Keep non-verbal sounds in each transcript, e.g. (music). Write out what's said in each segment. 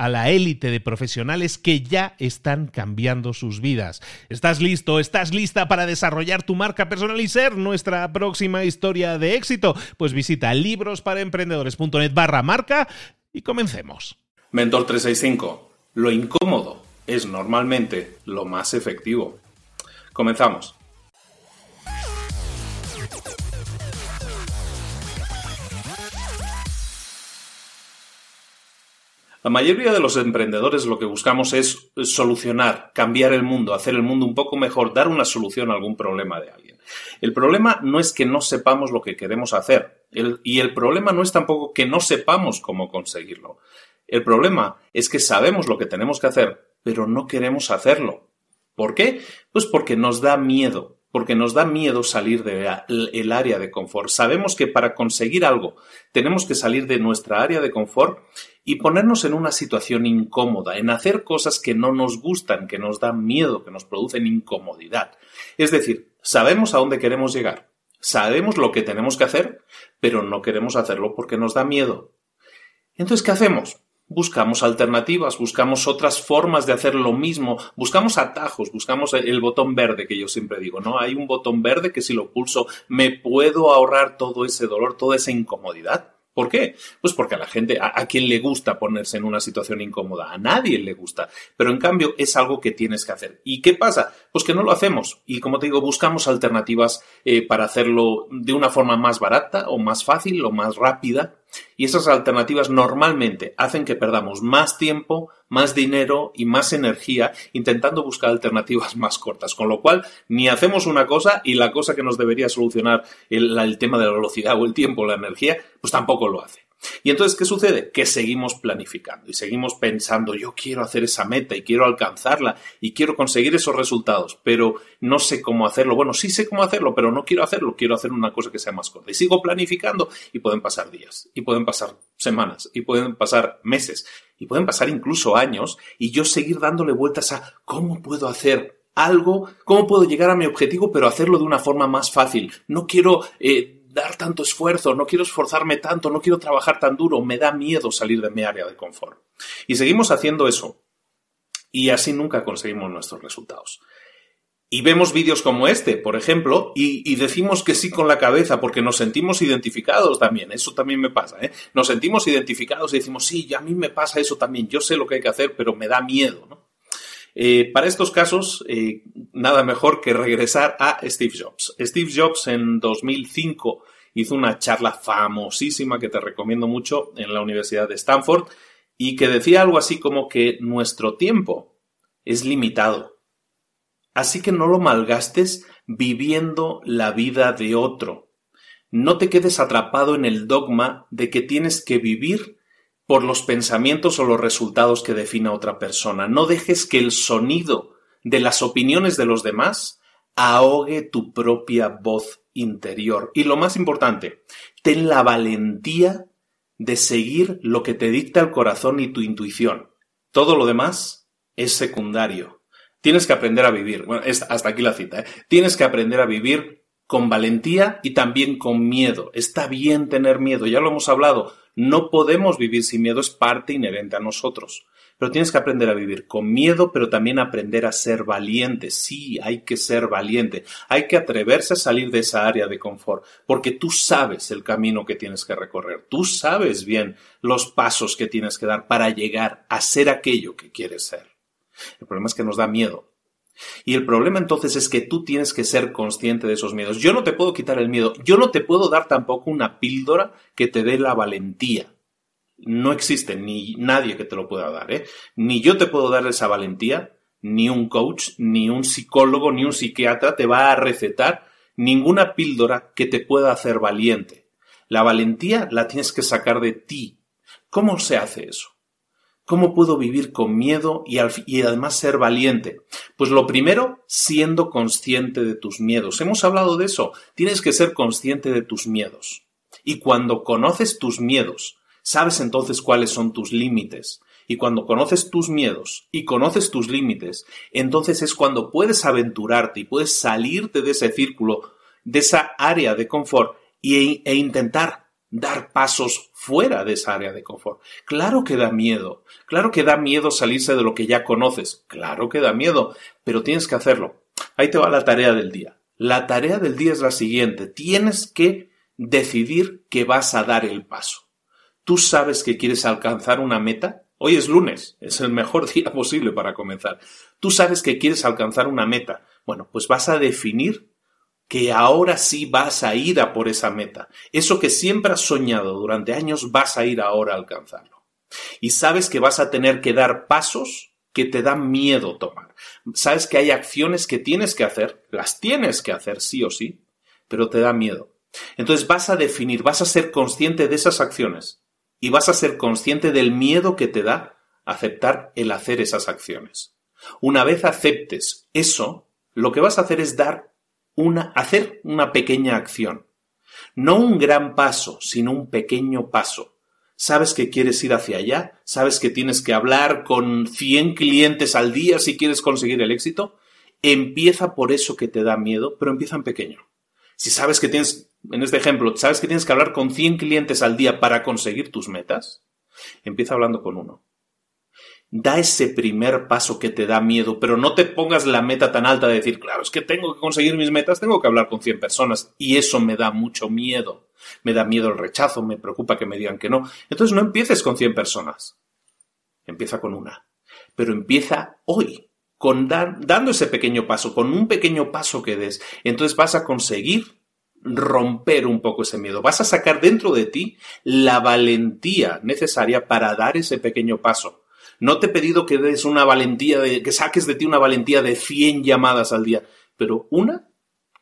a la élite de profesionales que ya están cambiando sus vidas. ¿Estás listo? ¿Estás lista para desarrollar tu marca personal y ser nuestra próxima historia de éxito? Pues visita librosparaemprendedores.net barra marca y comencemos. Mentor 365. Lo incómodo es normalmente lo más efectivo. Comenzamos. La mayoría de los emprendedores lo que buscamos es solucionar, cambiar el mundo, hacer el mundo un poco mejor, dar una solución a algún problema de alguien. El problema no es que no sepamos lo que queremos hacer y el problema no es tampoco que no sepamos cómo conseguirlo. El problema es que sabemos lo que tenemos que hacer, pero no queremos hacerlo. ¿Por qué? Pues porque nos da miedo, porque nos da miedo salir del área de confort. Sabemos que para conseguir algo tenemos que salir de nuestra área de confort y ponernos en una situación incómoda, en hacer cosas que no nos gustan, que nos dan miedo, que nos producen incomodidad. Es decir, sabemos a dónde queremos llegar, sabemos lo que tenemos que hacer, pero no queremos hacerlo porque nos da miedo. Entonces, ¿qué hacemos? Buscamos alternativas, buscamos otras formas de hacer lo mismo, buscamos atajos, buscamos el botón verde que yo siempre digo, ¿no? Hay un botón verde que si lo pulso me puedo ahorrar todo ese dolor, toda esa incomodidad. ¿Por qué? Pues porque a la gente, a, quien le gusta ponerse en una situación incómoda, a nadie le gusta, pero en cambio es algo que tienes que hacer. ¿Y qué pasa? Pues que no lo hacemos y como te digo, buscamos alternativas eh, para hacerlo de una forma más barata o más fácil o más rápida y esas alternativas normalmente hacen que perdamos más tiempo, más dinero y más energía intentando buscar alternativas más cortas. Con lo cual, ni hacemos una cosa y la cosa que nos debería solucionar el, tema de la velocidad o el tiempo o la energía, pues tampoco lo hace. Y entonces, ¿qué sucede? Que seguimos planificando y seguimos pensando, yo quiero hacer esa meta y quiero alcanzarla y quiero conseguir esos resultados, pero no sé cómo hacerlo. Bueno, sí sé cómo hacerlo, pero no quiero hacerlo, quiero hacer una cosa que sea más corta. Y sigo planificando y pueden pasar días, y pueden pasar semanas, y pueden pasar meses, y pueden pasar incluso años, y yo seguir dándole vueltas a cómo puedo hacer algo, cómo puedo llegar a mi objetivo, pero hacerlo de una forma más fácil. No quiero... Eh, dar tanto esfuerzo, no quiero esforzarme tanto, no quiero trabajar tan duro, me da miedo salir de mi área de confort. Y seguimos haciendo eso. Y así nunca conseguimos nuestros resultados. Y vemos vídeos como este, por ejemplo, y, decimos que sí con la cabeza porque nos sentimos identificados también. Eso también me pasa, ¿eh? Nos sentimos identificados y decimos, sí, a mí me pasa eso también. Yo sé lo que hay que hacer, pero me da miedo, ¿no? Eh, para estos casos, eh, nada mejor que regresar a Steve Jobs. Steve Jobs en 2005 hizo una charla famosísima que te recomiendo mucho en la Universidad de Stanford y que decía algo así como que nuestro tiempo es limitado. Así que no lo malgastes viviendo la vida de otro. No te quedes atrapado en el dogma de que tienes que vivir por los pensamientos o los resultados que defina otra persona. No dejes que el sonido de las opiniones de los demás ahogue tu propia voz interior. Y lo más importante, ten la valentía de seguir lo que te dicta el corazón y tu intuición. Todo lo demás es secundario. Tienes que aprender a vivir. Bueno, hasta aquí la cita. ¿eh? Tienes que aprender a vivir con valentía y también con miedo. Está bien tener miedo, ya lo hemos hablado. No podemos vivir sin miedo, es parte inherente a nosotros. Pero tienes que aprender a vivir con miedo, pero también aprender a ser valiente. Sí, hay que ser valiente. Hay que atreverse a salir de esa área de confort, porque tú sabes el camino que tienes que recorrer. Tú sabes bien los pasos que tienes que dar para llegar a ser aquello que quieres ser. El problema es que nos da miedo. Y el problema entonces es que tú tienes que ser consciente de esos miedos. Yo no te puedo quitar el miedo. Yo no te puedo dar tampoco una píldora que te dé la valentía no existe ni nadie que te lo pueda dar, ¿eh? Ni yo te puedo dar esa valentía, ni un coach, ni un psicólogo, ni un psiquiatra te va a recetar ninguna píldora que te pueda hacer valiente. La valentía la tienes que sacar de ti. ¿Cómo se hace eso? ¿Cómo puedo vivir con miedo y, además ser valiente? Pues lo primero, siendo consciente de tus miedos. Hemos hablado de eso. Tienes que ser consciente de tus miedos. Y cuando conoces tus miedos, Sabes entonces cuáles son tus límites. Y cuando conoces tus miedos y conoces tus límites, entonces es cuando puedes aventurarte y puedes salirte de ese círculo, de esa área de confort e, e intentar dar pasos fuera de esa área de confort. Claro que da miedo, claro que da miedo salirse de lo que ya conoces, claro que da miedo, pero tienes que hacerlo. Ahí te va la tarea del día. La tarea del día es la siguiente, tienes que decidir que vas a dar el paso tú sabes que quieres alcanzar una meta, hoy es lunes, es el mejor (laughs) día posible para comenzar. Tú sabes que quieres alcanzar una meta. Bueno, pues vas a definir que ahora sí vas a ir a por esa meta. Eso que siempre has soñado durante años, vas a ir ahora a alcanzarlo. Y sabes que vas a tener que dar pasos que te dan miedo tomar. Sabes que hay acciones que tienes que hacer, las tienes que hacer sí o sí, pero te da miedo. Entonces vas a definir, vas a ser consciente de esas acciones y vas a ser consciente del miedo que te da aceptar el hacer esas acciones. Una vez aceptes eso, lo que vas a hacer es dar una, hacer una pequeña acción. No un gran paso, sino un pequeño paso. Sabes que quieres ir hacia allá, sabes que tienes que hablar con 100 clientes al día si quieres conseguir el éxito. Empieza por eso que te da miedo, pero empieza en pequeño. Si sabes que tienes en este ejemplo, ¿sabes que tienes que hablar con 100 clientes al día para conseguir tus metas? Empieza hablando con uno. Da ese primer paso que te da miedo, pero no te pongas la meta tan alta de decir, claro, es que tengo que conseguir mis metas, tengo que hablar con 100 personas y eso me da mucho miedo. Me da miedo el rechazo, me preocupa que me digan que no. Entonces no empieces con 100 personas. Empieza con una. Pero empieza hoy, con dando ese pequeño paso, con un pequeño paso que des. Entonces vas a conseguir romper un poco ese miedo. Vas a sacar dentro de ti la valentía necesaria para dar ese pequeño paso. No te he pedido que des una valentía de, que saques de ti una valentía de 100 llamadas al día, pero una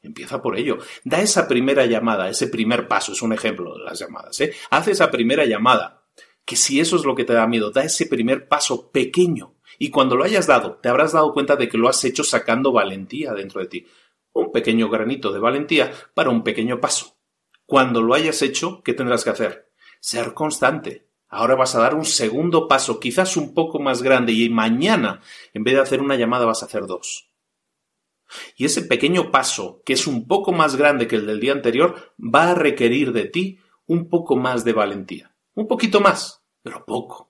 Empieza por ello. Da esa primera llamada, ese primer paso, es un ejemplo de las llamadas. ¿eh? Haz esa primera llamada, que si eso es lo que te da miedo, da ese primer paso pequeño. Y cuando lo hayas dado, te habrás dado cuenta de que lo has hecho sacando valentía dentro de ti un pequeño granito de valentía para un pequeño paso. Cuando lo hayas hecho, ¿qué tendrás que hacer? Ser constante. Ahora vas a dar un segundo paso, quizás un poco más grande, y mañana, en vez de hacer una llamada, vas a hacer dos. Y ese pequeño paso, que es un poco más grande que el del día anterior, va a requerir de ti un poco más de valentía. Un poquito más, pero poco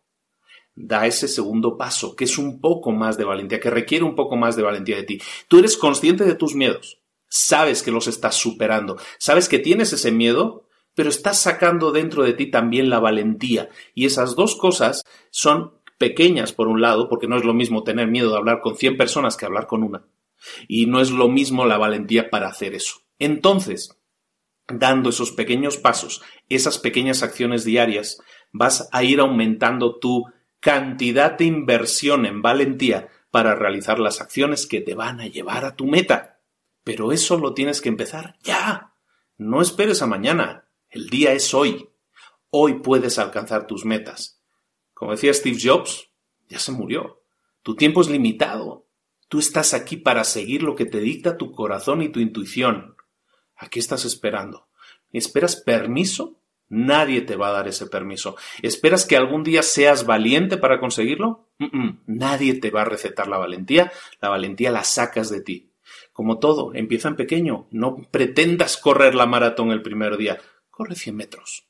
da ese segundo paso, que es un poco más de valentía, que requiere un poco más de valentía de ti. Tú eres consciente de tus miedos, sabes que los estás superando, sabes que tienes ese miedo, pero estás sacando dentro de ti también la valentía. Y esas dos cosas son pequeñas por un lado, porque no es lo mismo tener miedo de hablar con 100 personas que hablar con una. Y no es lo mismo la valentía para hacer eso. Entonces, dando esos pequeños pasos, esas pequeñas acciones diarias, vas a ir aumentando tu cantidad de inversión en valentía para realizar las acciones que te van a llevar a tu meta. Pero eso lo tienes que empezar ya. No esperes a mañana. El día es hoy. Hoy puedes alcanzar tus metas. Como decía Steve Jobs, ya se murió. Tu tiempo es limitado. Tú estás aquí para seguir lo que te dicta tu corazón y tu intuición. ¿A qué estás esperando? ¿Esperas permiso? Nadie te va a dar ese permiso. ¿Esperas que algún día seas valiente para conseguirlo? Nadie te va a recetar la valentía. La valentía la sacas de ti. Como todo, empieza en pequeño. No pretendas correr la maratón el primer día. Corre 100 metros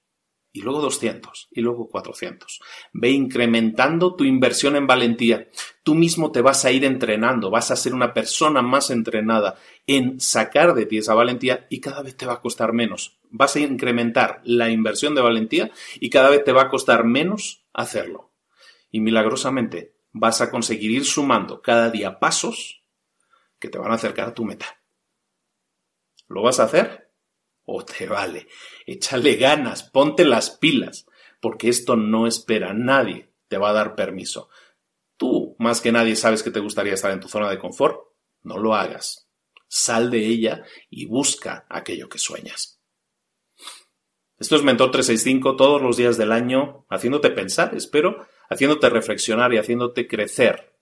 y luego 200 y luego 400. Ve incrementando tu inversión en valentía. Tú mismo te vas a ir entrenando, vas a ser una persona más entrenada en sacar de ti esa valentía y cada vez te va a costar menos. Vas a incrementar la inversión de valentía y cada vez te va a costar menos hacerlo. Y milagrosamente vas a conseguir ir sumando cada día pasos que te van a acercar a tu meta. ¿Lo vas a hacer? O te vale. Échale ganas, ponte las pilas, porque esto no espera nadie, te va a dar permiso. Tú, más que nadie, sabes que te gustaría estar en tu zona de confort. No lo hagas. Sal de ella y busca aquello que sueñas. Esto es Mentor 365 todos los días del año, haciéndote pensar, espero, haciéndote reflexionar y haciéndote crecer,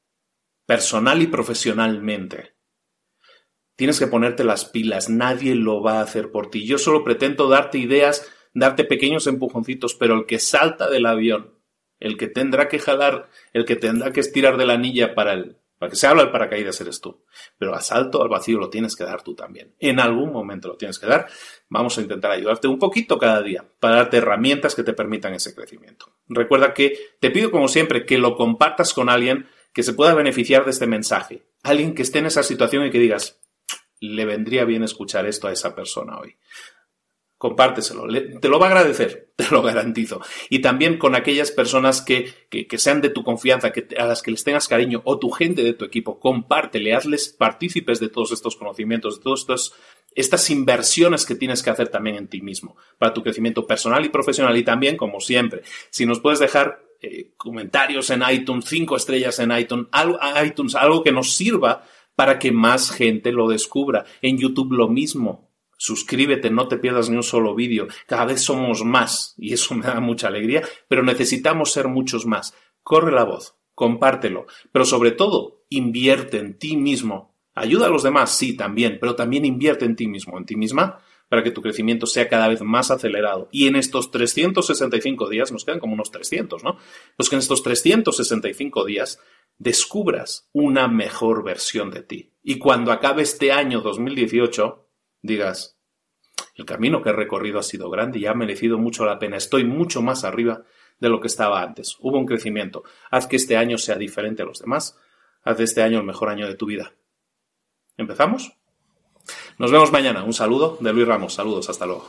personal y profesionalmente. Tienes que ponerte las pilas, nadie lo va a hacer por ti. Yo solo pretendo darte ideas, darte pequeños empujoncitos, pero el que salta del avión, el que tendrá que jalar, el que tendrá que estirar de la anilla para el, para que se habla el paracaídas eres tú. Pero al salto al vacío lo tienes que dar tú también. En algún momento lo tienes que dar. Vamos a intentar ayudarte un poquito cada día para darte herramientas que te permitan ese crecimiento. Recuerda que te pido como siempre que lo compartas con alguien que se pueda beneficiar de este mensaje. Alguien que esté en esa situación y que digas, le vendría bien escuchar esto a esa persona hoy. Compárteselo, te lo va a agradecer, (laughs) te lo garantizo. Y también con aquellas personas que, sean de tu confianza, que, a las que les tengas cariño, o tu gente de tu equipo, compártele, hazles partícipes de todos estos conocimientos, de todas estas inversiones que tienes que hacer también en ti mismo, para tu crecimiento personal y profesional. Y también, como siempre, si nos puedes dejar eh, comentarios en iTunes, cinco estrellas en iTunes, algo, iTunes, algo que nos sirva para que más gente lo descubra. En YouTube lo mismo. Suscríbete, no te pierdas ni un solo vídeo. Cada vez somos más y eso me da mucha alegría, pero necesitamos ser muchos más. Corre la voz, compártelo, pero sobre todo, invierte en ti mismo. Ayuda a los demás, sí, también, pero también invierte en ti mismo, en ti misma, para que tu crecimiento sea cada vez más acelerado. Y en estos 365 días, nos quedan como unos 300, ¿no? Pues que en estos 365 días descubras una mejor versión de ti. Y cuando acabe este año 2018, digas, el camino que he recorrido ha sido grande y ha merecido mucho la pena. Estoy mucho más arriba de lo que estaba antes. Hubo un crecimiento. Haz que este año sea diferente a los demás. Haz de este año el mejor año de tu vida. ¿Empezamos? Nos vemos mañana. Un saludo de Luis Ramos. Saludos. Hasta luego.